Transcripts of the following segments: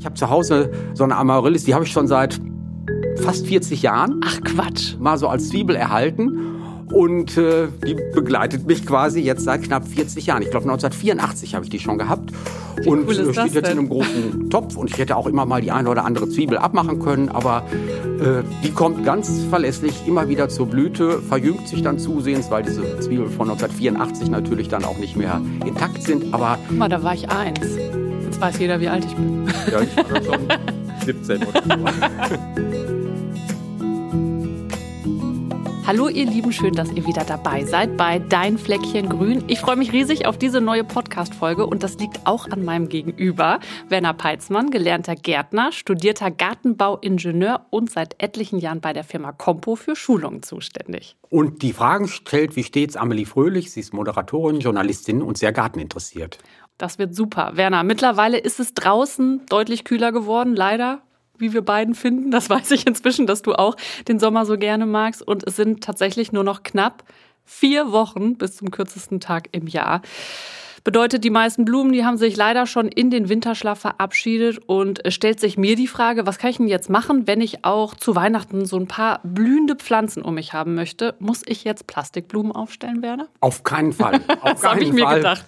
Ich habe zu Hause so eine Amaryllis, die habe ich schon seit fast 40 Jahren. Ach Quatsch. Mal so als Zwiebel erhalten. Und äh, die begleitet mich quasi jetzt seit knapp 40 Jahren. Ich glaube 1984 habe ich die schon gehabt. Wie und cool äh, steht jetzt denn? in einem großen Topf. Und ich hätte auch immer mal die eine oder andere Zwiebel abmachen können. Aber äh, die kommt ganz verlässlich immer wieder zur Blüte, verjüngt sich dann zusehends, weil diese Zwiebeln von 1984 natürlich dann auch nicht mehr intakt sind. Aber Guck mal, da war ich eins. Jetzt weiß jeder, wie alt ich bin. Ja, ich war schon 17 oder so. Hallo ihr Lieben, schön, dass ihr wieder dabei seid bei Dein Fleckchen Grün. Ich freue mich riesig auf diese neue Podcast-Folge und das liegt auch an meinem Gegenüber. Werner Peitzmann, gelernter Gärtner, studierter Gartenbauingenieur und seit etlichen Jahren bei der Firma Compo für Schulungen zuständig. Und die Fragen stellt wie stets Amelie Fröhlich. Sie ist Moderatorin, Journalistin und sehr garteninteressiert. Das wird super. Werner, mittlerweile ist es draußen deutlich kühler geworden, leider. Wie wir beiden finden. Das weiß ich inzwischen, dass du auch den Sommer so gerne magst. Und es sind tatsächlich nur noch knapp vier Wochen bis zum kürzesten Tag im Jahr. Bedeutet, die meisten Blumen, die haben sich leider schon in den Winterschlaf verabschiedet und es stellt sich mir die Frage, was kann ich denn jetzt machen, wenn ich auch zu Weihnachten so ein paar blühende Pflanzen um mich haben möchte? Muss ich jetzt Plastikblumen aufstellen, Werner? Auf keinen Fall. Auf Das hab keinen ich mir Fall. gedacht.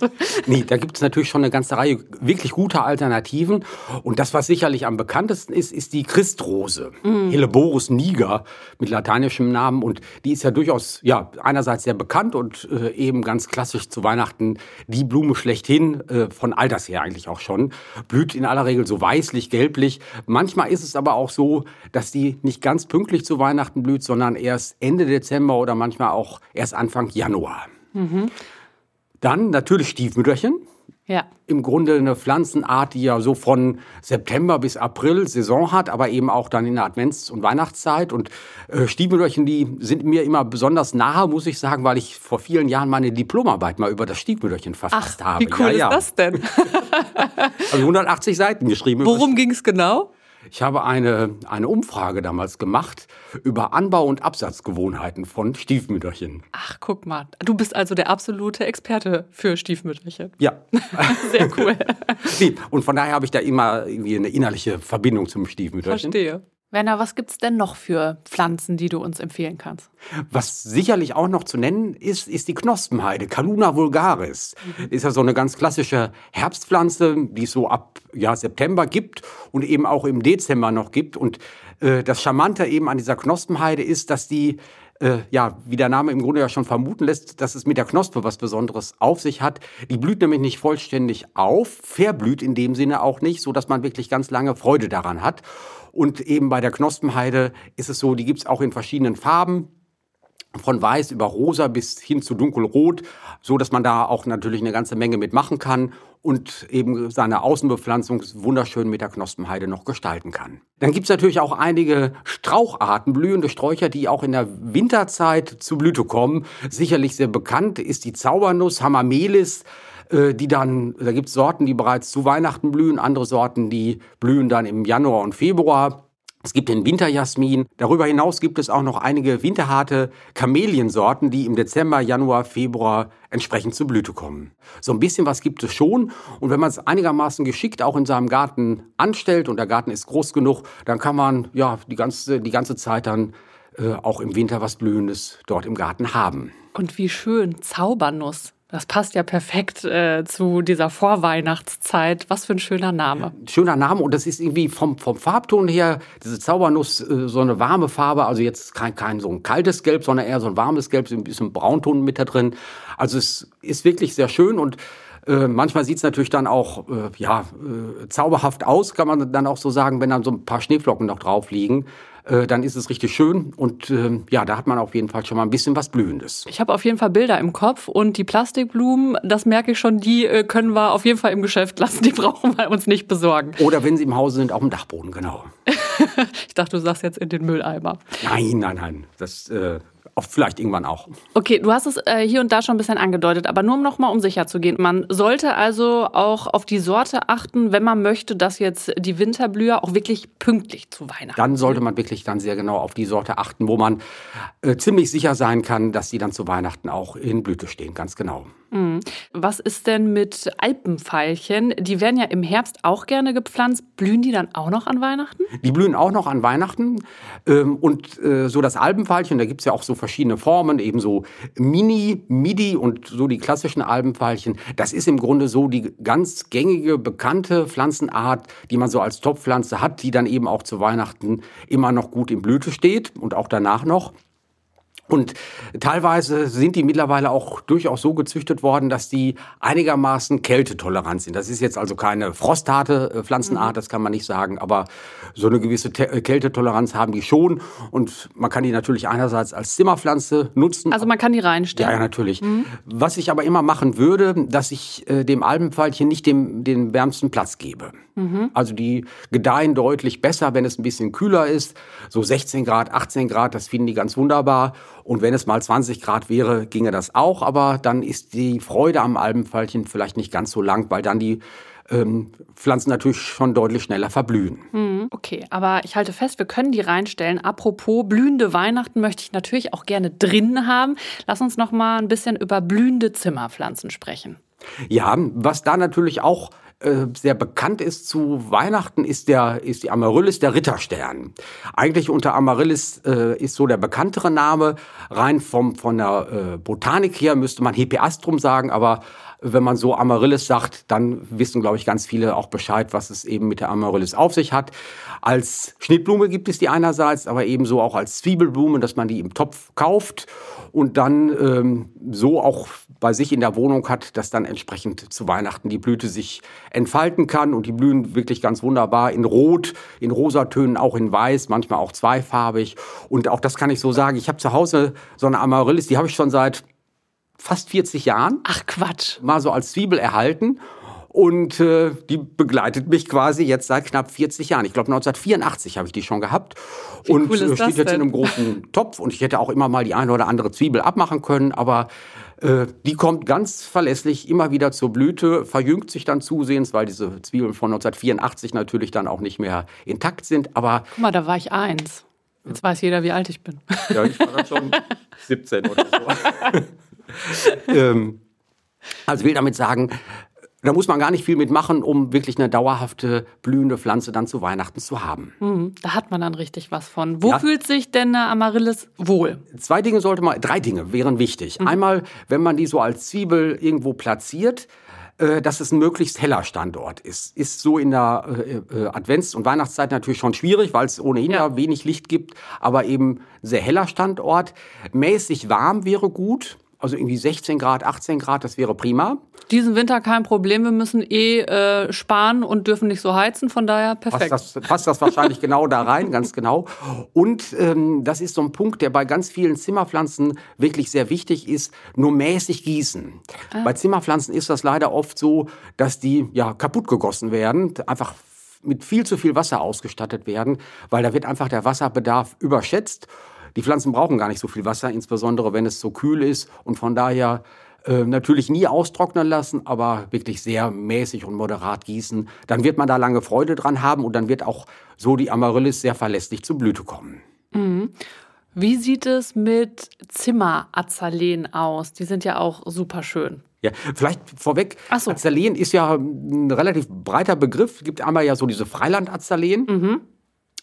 Nee, da gibt es natürlich schon eine ganze Reihe wirklich guter Alternativen. Und das, was sicherlich am bekanntesten ist, ist die Christrose. Mm. Helleborus niger mit lateinischem Namen. Und die ist ja durchaus, ja, einerseits sehr bekannt und äh, eben ganz klassisch zu Weihnachten die Blume schlechthin, äh, von alters her eigentlich auch schon. Blüht in aller Regel so weißlich, gelblich. Manchmal ist es aber auch so, dass die nicht ganz pünktlich zu Weihnachten blüht, sondern erst Ende Dezember oder manchmal auch erst Anfang Januar. Dann natürlich Stiefmütterchen. Ja. Im Grunde eine Pflanzenart, die ja so von September bis April Saison hat, aber eben auch dann in der Advents- und Weihnachtszeit. Und äh, Stiefmütterchen, die sind mir immer besonders nahe, muss ich sagen, weil ich vor vielen Jahren meine Diplomarbeit mal über das Stiefmütterchen verfasst Ach, habe. wie cool ja, ja. ist das denn? Also 180 Seiten geschrieben. Worum ging es genau? Ich habe eine, eine Umfrage damals gemacht über Anbau- und Absatzgewohnheiten von Stiefmütterchen. Ach, guck mal. Du bist also der absolute Experte für Stiefmütterchen. Ja. Sehr cool. Und von daher habe ich da immer irgendwie eine innerliche Verbindung zum Stiefmütterchen. Verstehe. Werner, was gibt's denn noch für Pflanzen, die du uns empfehlen kannst? Was sicherlich auch noch zu nennen ist, ist die Knospenheide, Caluna vulgaris. Ist ja so eine ganz klassische Herbstpflanze, die es so ab ja, September gibt und eben auch im Dezember noch gibt. Und äh, das Charmante eben an dieser Knospenheide ist, dass die äh, ja, wie der Name im Grunde ja schon vermuten lässt, dass es mit der Knospe was Besonderes auf sich hat. Die blüht nämlich nicht vollständig auf, verblüht in dem Sinne auch nicht, so dass man wirklich ganz lange Freude daran hat. Und eben bei der Knospenheide ist es so, die gibt's auch in verschiedenen Farben von weiß über rosa bis hin zu dunkelrot, so dass man da auch natürlich eine ganze Menge mitmachen kann und eben seine Außenbepflanzung wunderschön mit der Knospenheide noch gestalten kann. Dann gibt's natürlich auch einige Straucharten, blühende Sträucher, die auch in der Winterzeit zu Blüte kommen. Sicherlich sehr bekannt ist die Zaubernuss, Hamamelis, äh, die dann, da gibt's Sorten, die bereits zu Weihnachten blühen, andere Sorten, die blühen dann im Januar und Februar. Es gibt den Winterjasmin. Darüber hinaus gibt es auch noch einige winterharte Kameliensorten, die im Dezember, Januar, Februar entsprechend zur Blüte kommen. So ein bisschen was gibt es schon. Und wenn man es einigermaßen geschickt auch in seinem Garten anstellt und der Garten ist groß genug, dann kann man ja die ganze, die ganze Zeit dann äh, auch im Winter was Blühendes dort im Garten haben. Und wie schön, Zaubernuss. Das passt ja perfekt äh, zu dieser Vorweihnachtszeit. Was für ein schöner Name. schöner Name und das ist irgendwie vom, vom Farbton her, diese Zaubernuss, äh, so eine warme Farbe, also jetzt kein, kein so ein kaltes Gelb, sondern eher so ein warmes Gelb, so ein bisschen Braunton mit da drin. Also es ist wirklich sehr schön und äh, manchmal sieht es natürlich dann auch äh, ja, äh, zauberhaft aus, kann man dann auch so sagen, wenn dann so ein paar Schneeflocken noch drauf liegen. Äh, dann ist es richtig schön und äh, ja, da hat man auf jeden Fall schon mal ein bisschen was Blühendes. Ich habe auf jeden Fall Bilder im Kopf und die Plastikblumen, das merke ich schon, die äh, können wir auf jeden Fall im Geschäft lassen. Die brauchen wir uns nicht besorgen. Oder wenn sie im Hause sind, auf dem Dachboden, genau. Ich dachte, du sagst jetzt in den Mülleimer. Nein, nein, nein. Das äh, vielleicht irgendwann auch. Okay, du hast es äh, hier und da schon ein bisschen angedeutet, aber nur noch mal um sicher zu gehen. Man sollte also auch auf die Sorte achten, wenn man möchte, dass jetzt die Winterblüher auch wirklich pünktlich zu Weihnachten Dann sollte man wirklich dann sehr genau auf die Sorte achten, wo man äh, ziemlich sicher sein kann, dass sie dann zu Weihnachten auch in Blüte stehen. Ganz genau. Mhm. Was ist denn mit Alpenveilchen? Die werden ja im Herbst auch gerne gepflanzt. Blühen die dann auch noch an Weihnachten? Die blühen auch noch an Weihnachten. Ähm, und äh, so das Alpenveilchen, da gibt es ja auch so verschiedene Formen, eben so Mini, Midi und so die klassischen Alpenveilchen. Das ist im Grunde so die ganz gängige, bekannte Pflanzenart, die man so als Topfpflanze hat, die dann eben auch zu Weihnachten immer noch gut in Blüte steht und auch danach noch. Und teilweise sind die mittlerweile auch durchaus so gezüchtet worden, dass die einigermaßen kältetolerant sind. Das ist jetzt also keine frostharte äh, Pflanzenart, mhm. das kann man nicht sagen, aber so eine gewisse äh, Kältetoleranz haben die schon. Und man kann die natürlich einerseits als Zimmerpflanze nutzen. Also man kann die reinstellen. Ja, ja natürlich. Mhm. Was ich aber immer machen würde, dass ich äh, dem Alpenpfeilchen nicht dem, den wärmsten Platz gebe. Mhm. Also die gedeihen deutlich besser, wenn es ein bisschen kühler ist. So 16 Grad, 18 Grad, das finden die ganz wunderbar. Und wenn es mal 20 Grad wäre, ginge das auch. Aber dann ist die Freude am Alpenfallchen vielleicht nicht ganz so lang, weil dann die ähm, Pflanzen natürlich schon deutlich schneller verblühen. Mhm. Okay, aber ich halte fest, wir können die reinstellen. Apropos blühende Weihnachten möchte ich natürlich auch gerne drin haben. Lass uns noch mal ein bisschen über blühende Zimmerpflanzen sprechen. Ja, was da natürlich auch äh, sehr bekannt ist zu Weihnachten, ist, der, ist die Amaryllis, der Ritterstern. Eigentlich unter Amaryllis äh, ist so der bekanntere Name. Rein vom, von der äh, Botanik her müsste man Hepiastrum sagen, aber wenn man so Amaryllis sagt, dann wissen, glaube ich, ganz viele auch Bescheid, was es eben mit der Amaryllis auf sich hat. Als Schnittblume gibt es die einerseits, aber ebenso auch als Zwiebelblume, dass man die im Topf kauft und dann ähm, so auch bei sich in der Wohnung hat, dass dann entsprechend zu Weihnachten die Blüte sich entfalten kann und die blühen wirklich ganz wunderbar in Rot, in Rosatönen, auch in Weiß, manchmal auch zweifarbig. Und auch das kann ich so sagen, ich habe zu Hause so eine Amaryllis, die habe ich schon seit fast 40 Jahren. Ach Quatsch. Mal so als Zwiebel erhalten. Und äh, die begleitet mich quasi jetzt seit knapp 40 Jahren. Ich glaube 1984 habe ich die schon gehabt. Wie und cool äh, steht jetzt denn? in einem großen Topf. Und ich hätte auch immer mal die eine oder andere Zwiebel abmachen können. Aber äh, die kommt ganz verlässlich immer wieder zur Blüte, verjüngt sich dann zusehends, weil diese Zwiebeln von 1984 natürlich dann auch nicht mehr intakt sind. Aber Guck mal, da war ich eins. Jetzt weiß jeder, wie alt ich bin. Ja, ich war dann schon 17 oder so. ähm, also will damit sagen, da muss man gar nicht viel mitmachen, um wirklich eine dauerhafte blühende Pflanze dann zu Weihnachten zu haben. Mhm, da hat man dann richtig was von. Wo ja. fühlt sich denn eine Amaryllis wohl? Zwei Dinge sollte man, drei Dinge wären wichtig. Mhm. Einmal, wenn man die so als Zwiebel irgendwo platziert, äh, dass es ein möglichst heller Standort ist. Ist so in der äh, äh Advents- und Weihnachtszeit natürlich schon schwierig, weil es ohnehin ja. ja wenig Licht gibt, aber eben sehr heller Standort. Mäßig warm wäre gut. Also irgendwie 16 Grad, 18 Grad, das wäre prima. Diesen Winter kein Problem. Wir müssen eh äh, sparen und dürfen nicht so heizen. Von daher perfekt. Passt das, passt das wahrscheinlich genau da rein, ganz genau. Und ähm, das ist so ein Punkt, der bei ganz vielen Zimmerpflanzen wirklich sehr wichtig ist. Nur mäßig gießen. Ah. Bei Zimmerpflanzen ist das leider oft so, dass die ja kaputt gegossen werden. Einfach mit viel zu viel Wasser ausgestattet werden, weil da wird einfach der Wasserbedarf überschätzt. Die Pflanzen brauchen gar nicht so viel Wasser, insbesondere wenn es so kühl ist und von daher äh, natürlich nie austrocknen lassen, aber wirklich sehr mäßig und moderat gießen. Dann wird man da lange Freude dran haben und dann wird auch so die Amaryllis sehr verlässlich zur Blüte kommen. Mhm. Wie sieht es mit Zimmerazaleen aus? Die sind ja auch super schön. Ja, vielleicht vorweg, so. Azaleen ist ja ein relativ breiter Begriff. Es gibt einmal ja so diese Freilandazaleen. Mhm.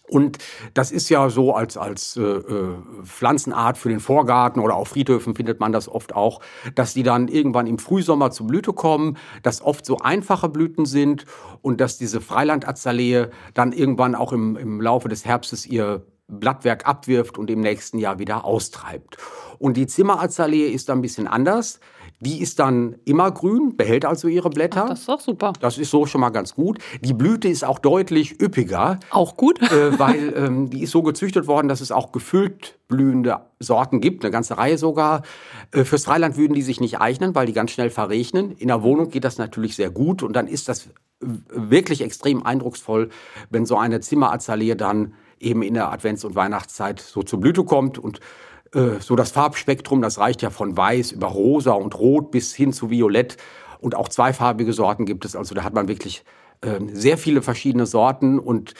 Und das ist ja so als, als äh, äh, Pflanzenart für den Vorgarten oder auf Friedhöfen findet man das oft auch, dass die dann irgendwann im Frühsommer zur Blüte kommen, dass oft so einfache Blüten sind und dass diese Freilandazalee dann irgendwann auch im, im Laufe des Herbstes ihr Blattwerk abwirft und im nächsten Jahr wieder austreibt. Und die Zimmerazalee ist ein bisschen anders. Die ist dann immer grün, behält also ihre Blätter. Ach, das ist doch super. Das ist so schon mal ganz gut. Die Blüte ist auch deutlich üppiger. Auch gut. Äh, weil ähm, die ist so gezüchtet worden, dass es auch gefüllt blühende Sorten gibt, eine ganze Reihe sogar. Äh, fürs Freiland würden die sich nicht eignen, weil die ganz schnell verregnen. In der Wohnung geht das natürlich sehr gut und dann ist das wirklich extrem eindrucksvoll, wenn so eine Zimmerazalee dann eben in der Advents- und Weihnachtszeit so zur Blüte kommt und äh, so das Farbspektrum, das reicht ja von weiß über rosa und rot bis hin zu violett. Und auch zweifarbige Sorten gibt es. Also da hat man wirklich äh, sehr viele verschiedene Sorten. Und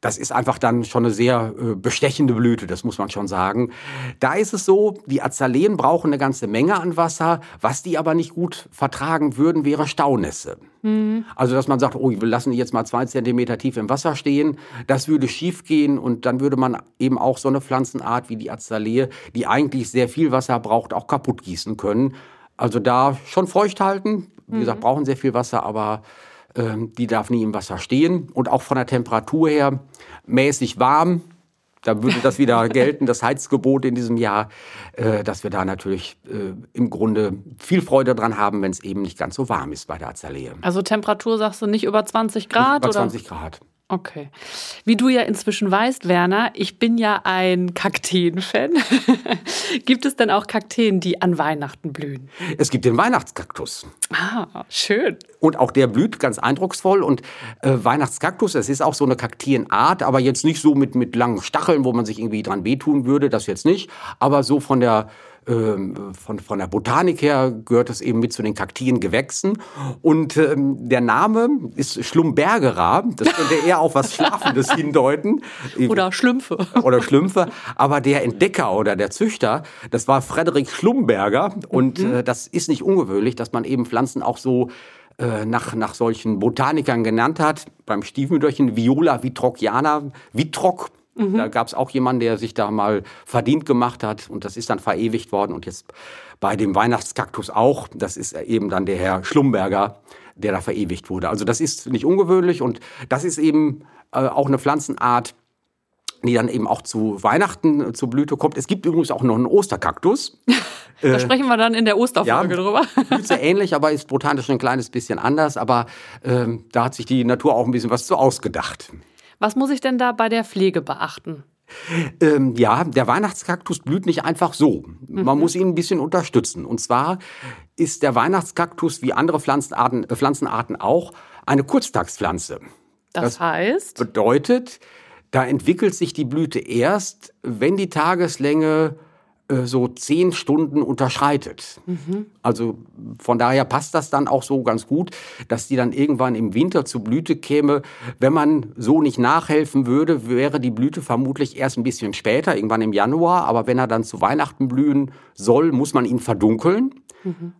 das ist einfach dann schon eine sehr äh, bestechende Blüte, das muss man schon sagen. Da ist es so, die Azaleen brauchen eine ganze Menge an Wasser. Was die aber nicht gut vertragen würden, wäre Staunässe. Mhm. Also, dass man sagt, oh, wir lassen die jetzt mal zwei Zentimeter tief im Wasser stehen, das würde schief gehen und dann würde man eben auch so eine Pflanzenart wie die Azalee, die eigentlich sehr viel Wasser braucht, auch kaputt gießen können. Also da schon feucht halten. Wie mhm. gesagt, brauchen sehr viel Wasser, aber die darf nie im Wasser stehen. Und auch von der Temperatur her mäßig warm. Da würde das wieder gelten, das Heizgebot in diesem Jahr, äh, dass wir da natürlich äh, im Grunde viel Freude dran haben, wenn es eben nicht ganz so warm ist bei der Azalee. Also Temperatur sagst du nicht über 20 Grad? Nicht über 20 oder? Grad. Okay. Wie du ja inzwischen weißt, Werner, ich bin ja ein Kakteen-Fan. gibt es denn auch Kakteen, die an Weihnachten blühen? Es gibt den Weihnachtskaktus. Ah, schön. Und auch der blüht ganz eindrucksvoll. Und äh, Weihnachtskaktus, das ist auch so eine Kakteenart, aber jetzt nicht so mit, mit langen Stacheln, wo man sich irgendwie dran wehtun würde, das jetzt nicht. Aber so von der ähm, von, von der Botanik her gehört es eben mit zu den kaktien Gewächsen. Und ähm, der Name ist Schlumbergera. Das könnte eher auf was Schlafendes hindeuten. Oder Schlümpfe. Oder Schlümpfe. Aber der Entdecker oder der Züchter, das war Frederik Schlumberger. Und mhm. äh, das ist nicht ungewöhnlich, dass man eben Pflanzen auch so äh, nach, nach solchen Botanikern genannt hat. Beim Stiefmütterchen Viola vitrociana, Vitroc Mhm. Da gab es auch jemanden, der sich da mal verdient gemacht hat und das ist dann verewigt worden. Und jetzt bei dem Weihnachtskaktus auch. Das ist eben dann der Herr Schlumberger, der da verewigt wurde. Also das ist nicht ungewöhnlich und das ist eben äh, auch eine Pflanzenart, die dann eben auch zu Weihnachten äh, zur Blüte kommt. Es gibt übrigens auch noch einen Osterkaktus. da äh, sprechen wir dann in der Osterfolge ja, drüber. Blüht sehr ähnlich, aber ist botanisch ein kleines bisschen anders. Aber ähm, da hat sich die Natur auch ein bisschen was zu ausgedacht. Was muss ich denn da bei der Pflege beachten? Ähm, ja, der Weihnachtskaktus blüht nicht einfach so. Man mhm. muss ihn ein bisschen unterstützen. Und zwar ist der Weihnachtskaktus wie andere Pflanzenarten, äh, Pflanzenarten auch eine Kurztagspflanze. Das, das heißt? Bedeutet, da entwickelt sich die Blüte erst, wenn die Tageslänge so zehn Stunden unterschreitet. Mhm. Also von daher passt das dann auch so ganz gut, dass die dann irgendwann im Winter zur Blüte käme. Wenn man so nicht nachhelfen würde, wäre die Blüte vermutlich erst ein bisschen später, irgendwann im Januar. Aber wenn er dann zu Weihnachten blühen soll, muss man ihn verdunkeln. Mhm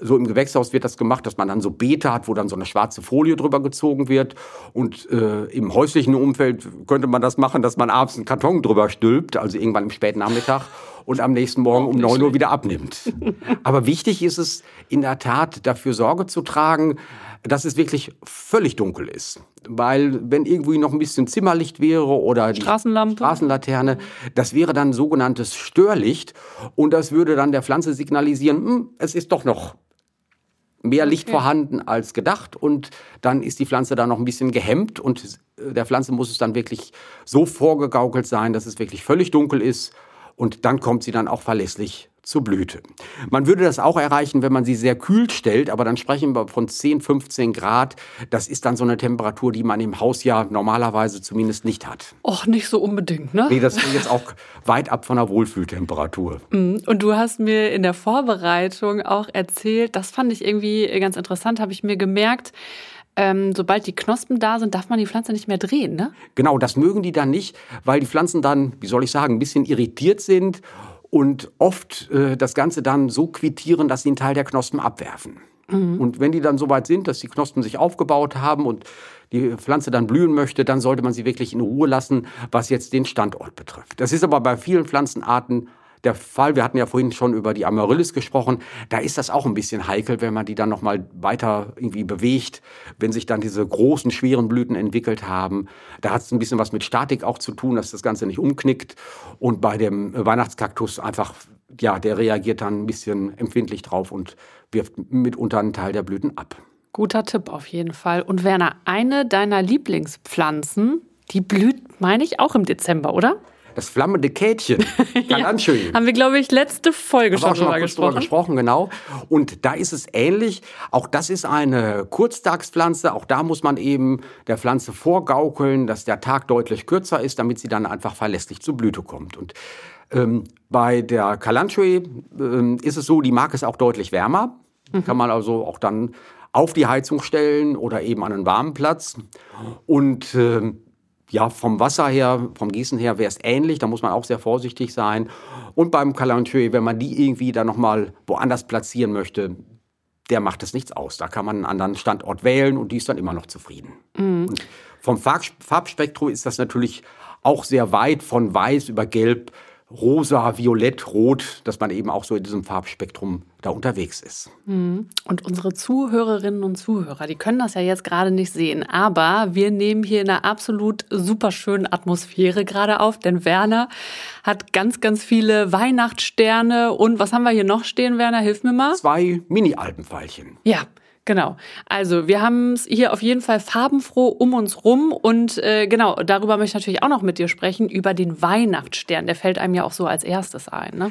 so im Gewächshaus wird das gemacht, dass man dann so Beete hat, wo dann so eine schwarze Folie drüber gezogen wird. Und äh, im häuslichen Umfeld könnte man das machen, dass man abends einen Karton drüber stülpt, also irgendwann im späten Nachmittag und am nächsten Morgen um 9 Uhr wieder abnimmt. Aber wichtig ist es in der Tat, dafür Sorge zu tragen, dass es wirklich völlig dunkel ist. Weil wenn irgendwie noch ein bisschen Zimmerlicht wäre oder die Straßenlampe. Straßenlaterne, das wäre dann sogenanntes Störlicht und das würde dann der Pflanze signalisieren, hm, es ist doch noch mehr Licht okay. vorhanden als gedacht und dann ist die Pflanze da noch ein bisschen gehemmt und der Pflanze muss es dann wirklich so vorgegaukelt sein, dass es wirklich völlig dunkel ist und dann kommt sie dann auch verlässlich zur Blüte. Man würde das auch erreichen, wenn man sie sehr kühl stellt, aber dann sprechen wir von 10, 15 Grad. Das ist dann so eine Temperatur, die man im Haus ja normalerweise zumindest nicht hat. Och, nicht so unbedingt, ne? Nee, das ist jetzt auch weit ab von der Wohlfühltemperatur. Mm, und du hast mir in der Vorbereitung auch erzählt, das fand ich irgendwie ganz interessant, habe ich mir gemerkt, ähm, sobald die Knospen da sind, darf man die Pflanze nicht mehr drehen, ne? Genau, das mögen die dann nicht, weil die Pflanzen dann, wie soll ich sagen, ein bisschen irritiert sind und oft äh, das Ganze dann so quittieren, dass sie einen Teil der Knospen abwerfen. Mhm. Und wenn die dann so weit sind, dass die Knospen sich aufgebaut haben und die Pflanze dann blühen möchte, dann sollte man sie wirklich in Ruhe lassen, was jetzt den Standort betrifft. Das ist aber bei vielen Pflanzenarten der Fall. Wir hatten ja vorhin schon über die Amaryllis gesprochen. Da ist das auch ein bisschen heikel, wenn man die dann noch mal weiter irgendwie bewegt, wenn sich dann diese großen, schweren Blüten entwickelt haben. Da hat es ein bisschen was mit Statik auch zu tun, dass das Ganze nicht umknickt. Und bei dem Weihnachtskaktus einfach, ja, der reagiert dann ein bisschen empfindlich drauf und wirft mitunter einen Teil der Blüten ab. Guter Tipp auf jeden Fall. Und Werner, eine deiner Lieblingspflanzen, die blüht, meine ich, auch im Dezember, oder? Das flammende Kätchen. ja, schön. Haben wir, glaube ich, letzte Folge schon, schon drüber gesprochen. Drüber gesprochen, genau. Und da ist es ähnlich. Auch das ist eine Kurztagspflanze. Auch da muss man eben der Pflanze vorgaukeln, dass der Tag deutlich kürzer ist, damit sie dann einfach verlässlich zur Blüte kommt. Und ähm, bei der Kalanchoe ähm, ist es so, die mag es auch deutlich wärmer. Mhm. Kann man also auch dann auf die Heizung stellen oder eben an einen warmen Platz. Und ähm, ja, vom Wasser her, vom Gießen her wäre es ähnlich, da muss man auch sehr vorsichtig sein. Und beim Calanteux, wenn man die irgendwie dann nochmal woanders platzieren möchte, der macht es nichts aus. Da kann man einen anderen Standort wählen und die ist dann immer noch zufrieden. Mhm. vom Farbspektrum ist das natürlich auch sehr weit von weiß über gelb rosa, violett, rot, dass man eben auch so in diesem Farbspektrum da unterwegs ist. Mhm. Und unsere Zuhörerinnen und Zuhörer, die können das ja jetzt gerade nicht sehen, aber wir nehmen hier in einer absolut super schönen Atmosphäre gerade auf, denn Werner hat ganz, ganz viele Weihnachtssterne und was haben wir hier noch stehen, Werner? Hilf mir mal. Zwei Mini-Alpenpfeilchen. Ja, Genau. Also wir haben es hier auf jeden Fall farbenfroh um uns rum und äh, genau, darüber möchte ich natürlich auch noch mit dir sprechen, über den Weihnachtsstern. Der fällt einem ja auch so als erstes ein. Ne?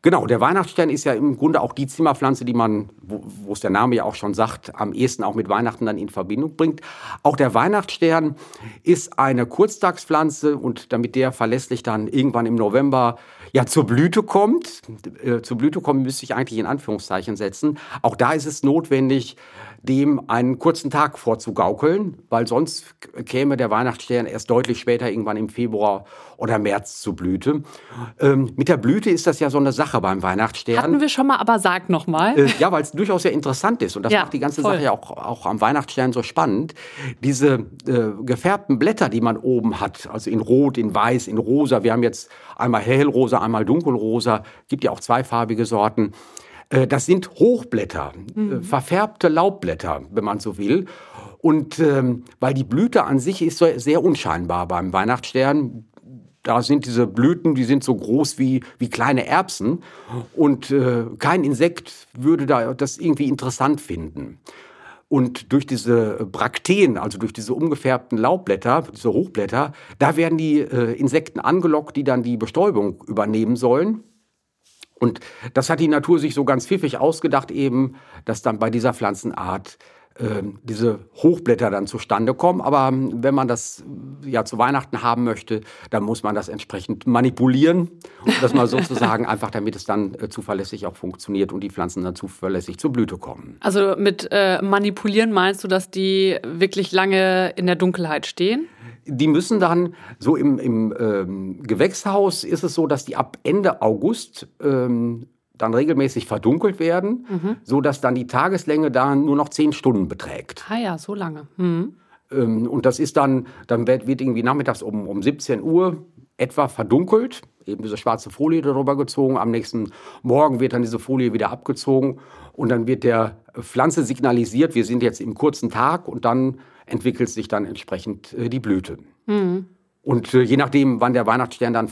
Genau, der Weihnachtsstern ist ja im Grunde auch die Zimmerpflanze, die man, wo es der Name ja auch schon sagt, am ehesten auch mit Weihnachten dann in Verbindung bringt. Auch der Weihnachtsstern ist eine Kurztagspflanze und damit der verlässlich dann irgendwann im November ja zur Blüte kommt, äh, zur Blüte kommen müsste ich eigentlich in Anführungszeichen setzen. Auch da ist es notwendig, dem einen kurzen Tag vorzugaukeln, weil sonst käme der Weihnachtsstern erst deutlich später, irgendwann im Februar oder März zur Blüte. Ähm, mit der Blüte ist das ja so eine Sache beim Weihnachtsstern. Hatten wir schon mal, aber sag noch mal. Äh, ja, weil es durchaus sehr interessant ist und das ja, macht die ganze voll. Sache ja auch, auch am Weihnachtsstern so spannend. Diese äh, gefärbten Blätter, die man oben hat, also in Rot, in Weiß, in Rosa. Wir haben jetzt einmal hellrosa, einmal dunkelrosa. Gibt ja auch zweifarbige Sorten. Äh, das sind Hochblätter, äh, mhm. verfärbte Laubblätter, wenn man so will. Und ähm, weil die Blüte an sich ist sehr unscheinbar beim Weihnachtsstern. Da sind diese Blüten, die sind so groß wie, wie kleine Erbsen. Und äh, kein Insekt würde da das irgendwie interessant finden. Und durch diese Brakteen, also durch diese umgefärbten Laubblätter, diese Hochblätter, da werden die äh, Insekten angelockt, die dann die Bestäubung übernehmen sollen. Und das hat die Natur sich so ganz pfiffig ausgedacht, eben, dass dann bei dieser Pflanzenart äh, diese Hochblätter dann zustande kommen. Aber ähm, wenn man das ja zu Weihnachten haben möchte, dann muss man das entsprechend manipulieren. Und das mal sozusagen einfach, damit es dann äh, zuverlässig auch funktioniert und die Pflanzen dann zuverlässig zur Blüte kommen. Also mit äh, manipulieren meinst du, dass die wirklich lange in der Dunkelheit stehen? die müssen dann so im, im ähm, Gewächshaus ist es so, dass die ab Ende August ähm, dann regelmäßig verdunkelt werden, mhm. so dass dann die Tageslänge da nur noch zehn Stunden beträgt. Ah ja, so lange. Mhm. Ähm, und das ist dann, dann wird, wird irgendwie nachmittags um, um 17 Uhr etwa verdunkelt, eben diese schwarze Folie darüber gezogen. Am nächsten Morgen wird dann diese Folie wieder abgezogen und dann wird der Pflanze signalisiert, wir sind jetzt im kurzen Tag und dann entwickelt sich dann entsprechend äh, die Blüte. Mhm. Und äh, je nachdem, wann der Weihnachtsstern dann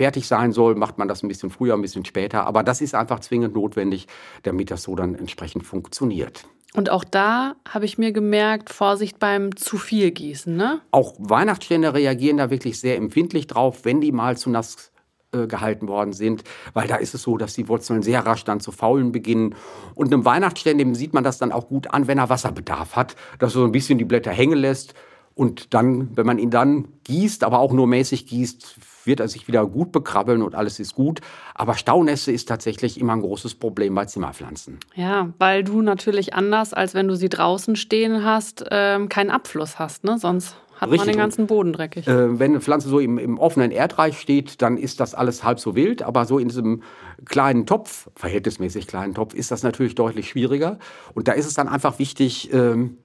verkaufsfertig sein soll, macht man das ein bisschen früher, ein bisschen später. Aber das ist einfach zwingend notwendig, damit das so dann entsprechend funktioniert. Und auch da habe ich mir gemerkt, Vorsicht beim zu viel Gießen, ne? Auch Weihnachtsstände reagieren da wirklich sehr empfindlich drauf, wenn die mal zu nass äh, gehalten worden sind, weil da ist es so, dass die Wurzeln sehr rasch dann zu faulen beginnen. Und einem Weihnachtsstern, sieht man das dann auch gut an, wenn er Wasserbedarf hat, dass er so ein bisschen die Blätter hängen lässt. Und dann, wenn man ihn dann gießt, aber auch nur mäßig gießt, wird er sich wieder gut bekrabbeln und alles ist gut. Aber Staunässe ist tatsächlich immer ein großes Problem bei Zimmerpflanzen. Ja, weil du natürlich anders, als wenn du sie draußen stehen hast, ähm, keinen Abfluss hast, ne? Sonst hat Richtig. man den ganzen Boden dreckig. Äh, wenn eine Pflanze so im, im, offenen Erdreich steht, dann ist das alles halb so wild. Aber so in diesem kleinen Topf, verhältnismäßig kleinen Topf, ist das natürlich deutlich schwieriger. Und da ist es dann einfach wichtig, ähm,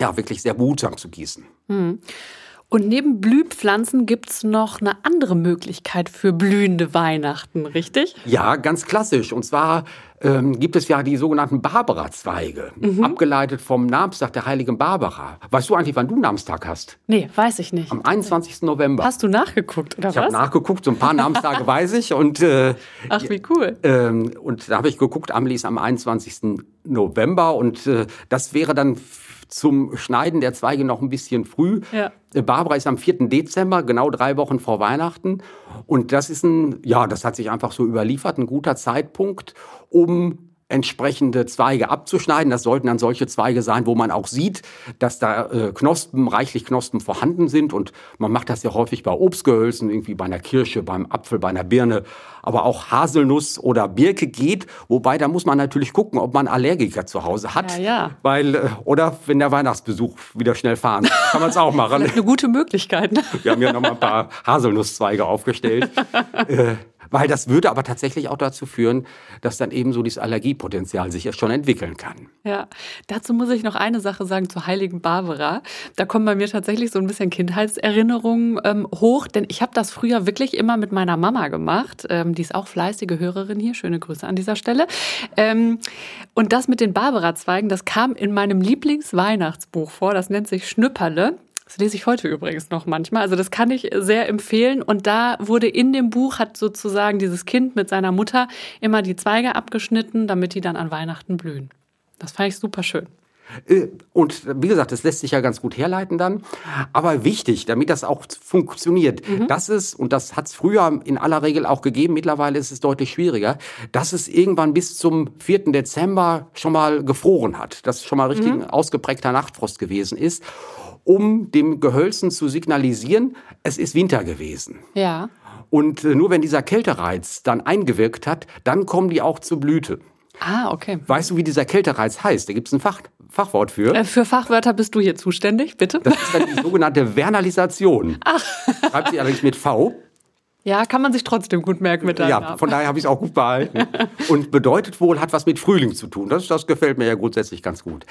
ja, wirklich sehr behutsam zu gießen. Mhm. Und neben Blühpflanzen gibt es noch eine andere Möglichkeit für blühende Weihnachten, richtig? Ja, ganz klassisch. Und zwar ähm, gibt es ja die sogenannten Barbara-Zweige, mhm. abgeleitet vom Namenstag der heiligen Barbara. Weißt du eigentlich, wann du Namenstag hast? Nee, weiß ich nicht. Am 21. November. Hast du nachgeguckt, oder ich was? Ich habe nachgeguckt, so ein paar Namenstage weiß ich. Und, äh, Ach, wie cool. Äh, und da habe ich geguckt, Amelie ist am 21. November und äh, das wäre dann zum Schneiden der Zweige noch ein bisschen früh. Ja. Äh, Barbara ist am 4. Dezember, genau drei Wochen vor Weihnachten. Und das ist ein, ja, das hat sich einfach so überliefert, ein guter Zeitpunkt, um entsprechende Zweige abzuschneiden. Das sollten dann solche Zweige sein, wo man auch sieht, dass da äh, Knospen, reichlich Knospen vorhanden sind. Und man macht das ja häufig bei Obstgehölzen, irgendwie bei einer Kirsche, beim Apfel, bei einer Birne. Aber auch Haselnuss oder Birke geht. Wobei, da muss man natürlich gucken, ob man Allergiker zu Hause hat. Ja, ja. Weil, äh, oder wenn der Weihnachtsbesuch wieder schnell fahren, kann man es auch machen. Eine gute Möglichkeit. Ne? Wir haben ja noch mal ein paar Haselnusszweige aufgestellt. äh, weil das würde aber tatsächlich auch dazu führen, dass dann eben so dieses Allergiepotenzial sich erst schon entwickeln kann. Ja, dazu muss ich noch eine Sache sagen zur heiligen Barbara. Da kommen bei mir tatsächlich so ein bisschen Kindheitserinnerungen ähm, hoch, denn ich habe das früher wirklich immer mit meiner Mama gemacht. Ähm, die ist auch fleißige Hörerin hier. Schöne Grüße an dieser Stelle. Ähm, und das mit den Barbara-Zweigen, das kam in meinem Lieblingsweihnachtsbuch vor. Das nennt sich Schnüpperle. Das lese ich heute übrigens noch manchmal. Also das kann ich sehr empfehlen. Und da wurde in dem Buch, hat sozusagen dieses Kind mit seiner Mutter immer die Zweige abgeschnitten, damit die dann an Weihnachten blühen. Das fand ich super schön. Äh, und wie gesagt, das lässt sich ja ganz gut herleiten dann. Aber wichtig, damit das auch funktioniert, mhm. das ist, und das hat es früher in aller Regel auch gegeben, mittlerweile ist es deutlich schwieriger, dass es irgendwann bis zum 4. Dezember schon mal gefroren hat, dass schon mal richtig mhm. ausgeprägter Nachtfrost gewesen ist um dem Gehölzen zu signalisieren, es ist Winter gewesen. Ja. Und äh, nur wenn dieser Kältereiz dann eingewirkt hat, dann kommen die auch zur Blüte. Ah, okay. Weißt du, wie dieser Kältereiz heißt? Da gibt es ein Fach, Fachwort für. Äh, für Fachwörter bist du hier zuständig, bitte. Das ist dann die sogenannte Vernalisation. Ach. Schreibt sie allerdings mit V. Ja, kann man sich trotzdem gut merken mit deinem Ja, Namen. von daher habe ich es auch gut behalten. Und bedeutet wohl, hat was mit Frühling zu tun. Das, das gefällt mir ja grundsätzlich ganz gut.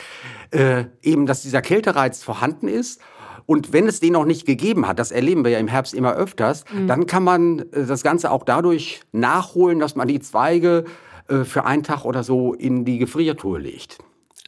Äh, eben, dass dieser Kältereiz vorhanden ist. Und wenn es den noch nicht gegeben hat, das erleben wir ja im Herbst immer öfters, mhm. dann kann man äh, das Ganze auch dadurch nachholen, dass man die Zweige äh, für einen Tag oder so in die Gefriertruhe legt.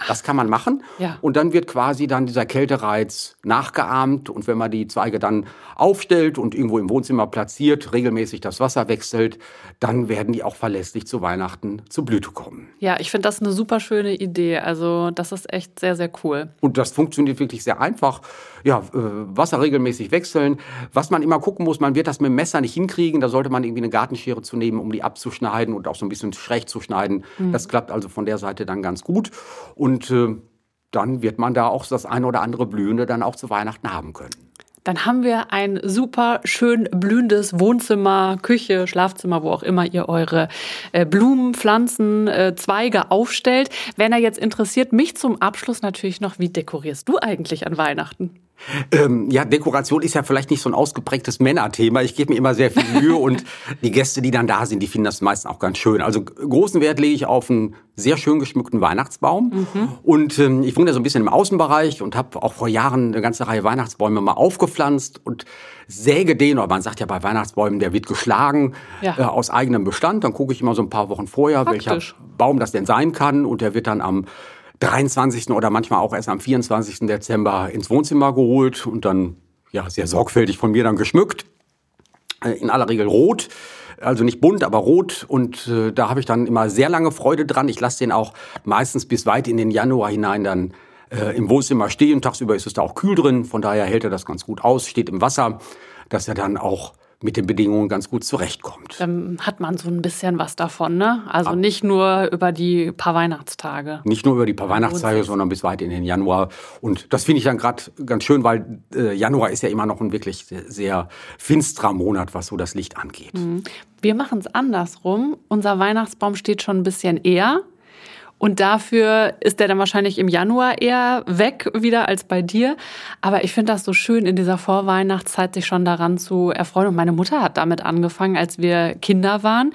Das kann man machen. Ja. Und dann wird quasi dann dieser Kältereiz nachgeahmt. Und wenn man die Zweige dann aufstellt und irgendwo im Wohnzimmer platziert, regelmäßig das Wasser wechselt, dann werden die auch verlässlich zu Weihnachten zur Blüte kommen. Ja, ich finde das eine super schöne Idee. Also das ist echt sehr, sehr cool. Und das funktioniert wirklich sehr einfach. Ja, äh, Wasser regelmäßig wechseln. Was man immer gucken muss, man wird das mit dem Messer nicht hinkriegen. Da sollte man irgendwie eine Gartenschere zu nehmen, um die abzuschneiden und auch so ein bisschen schräg zu schneiden. Mhm. Das klappt also von der Seite dann ganz gut. Und und äh, dann wird man da auch das eine oder andere Blühende dann auch zu Weihnachten haben können. Dann haben wir ein super schön blühendes Wohnzimmer, Küche, Schlafzimmer, wo auch immer ihr eure äh, Blumen, Pflanzen, äh, Zweige aufstellt. Wenn er jetzt interessiert, mich zum Abschluss natürlich noch, wie dekorierst du eigentlich an Weihnachten? Ähm, ja, Dekoration ist ja vielleicht nicht so ein ausgeprägtes Männerthema. Ich gebe mir immer sehr viel Mühe und die Gäste, die dann da sind, die finden das meistens auch ganz schön. Also großen Wert lege ich auf einen sehr schön geschmückten Weihnachtsbaum. Mhm. Und ähm, ich wohne ja so ein bisschen im Außenbereich und habe auch vor Jahren eine ganze Reihe Weihnachtsbäume mal aufgepflanzt und säge den, oder man sagt ja bei Weihnachtsbäumen, der wird geschlagen ja. äh, aus eigenem Bestand. Dann gucke ich immer so ein paar Wochen vorher, Praktisch. welcher Baum das denn sein kann. Und der wird dann am 23. oder manchmal auch erst am 24. Dezember ins Wohnzimmer geholt und dann ja sehr sorgfältig von mir dann geschmückt. Äh, in aller Regel rot. Also nicht bunt, aber rot. Und äh, da habe ich dann immer sehr lange Freude dran. Ich lasse den auch meistens bis weit in den Januar hinein dann äh, im Wohnzimmer stehen. Tagsüber ist es da auch kühl drin. Von daher hält er das ganz gut aus, steht im Wasser, dass er dann auch mit den Bedingungen ganz gut zurechtkommt. Dann hat man so ein bisschen was davon, ne? Also nicht nur über die paar Weihnachtstage. Nicht nur über die paar Weihnachtstage, sondern bis weit in den Januar. Und das finde ich dann gerade ganz schön, weil äh, Januar ist ja immer noch ein wirklich sehr finsterer Monat, was so das Licht angeht. Mhm. Wir machen es andersrum. Unser Weihnachtsbaum steht schon ein bisschen eher. Und dafür ist der dann wahrscheinlich im Januar eher weg wieder als bei dir. Aber ich finde das so schön, in dieser Vorweihnachtszeit sich schon daran zu erfreuen. Und meine Mutter hat damit angefangen, als wir Kinder waren.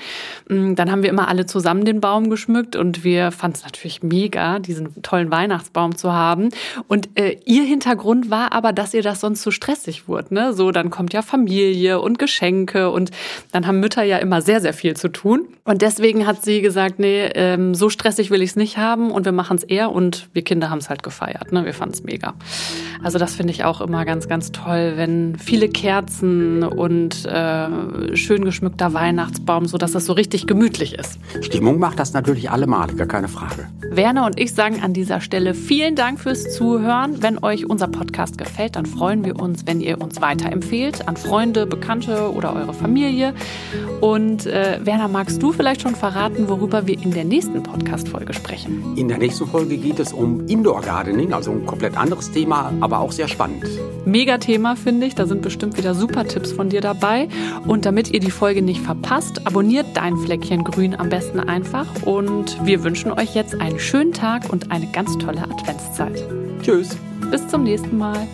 Mm, dann haben wir immer alle zusammen den Baum geschmückt und wir fanden es natürlich mega, diesen tollen Weihnachtsbaum zu haben. Und äh, ihr Hintergrund war aber, dass ihr das sonst so stressig wurde. Ne? So, dann kommt ja Familie und Geschenke und dann haben Mütter ja immer sehr, sehr viel zu tun. Und deswegen hat sie gesagt, nee, ähm, so stressig will ich es nicht haben und wir machen es eher und wir Kinder haben es halt gefeiert. Ne? Wir fanden es mega. Also das finde ich auch immer ganz, ganz toll, wenn viele Kerzen und äh, schön geschmückter Weihnachtsbaum, sodass es so richtig gemütlich ist. Stimmung macht das natürlich allemal, gar keine Frage. Werner und ich sagen an dieser Stelle vielen Dank fürs Zuhören. Wenn euch unser Podcast gefällt, dann freuen wir uns, wenn ihr uns weiterempfehlt an Freunde, Bekannte oder eure Familie. Und äh, Werner, magst du vielleicht schon verraten, worüber wir in der nächsten Podcast-Folge sprechen? In der nächsten Folge geht es um Indoor Gardening, also ein komplett anderes Thema, aber auch sehr spannend. Mega Thema, finde ich. Da sind bestimmt wieder super Tipps von dir dabei. Und damit ihr die Folge nicht verpasst, abonniert dein Fleckchen Grün am besten einfach. Und wir wünschen euch jetzt einen schönen Tag und eine ganz tolle Adventszeit. Tschüss. Bis zum nächsten Mal.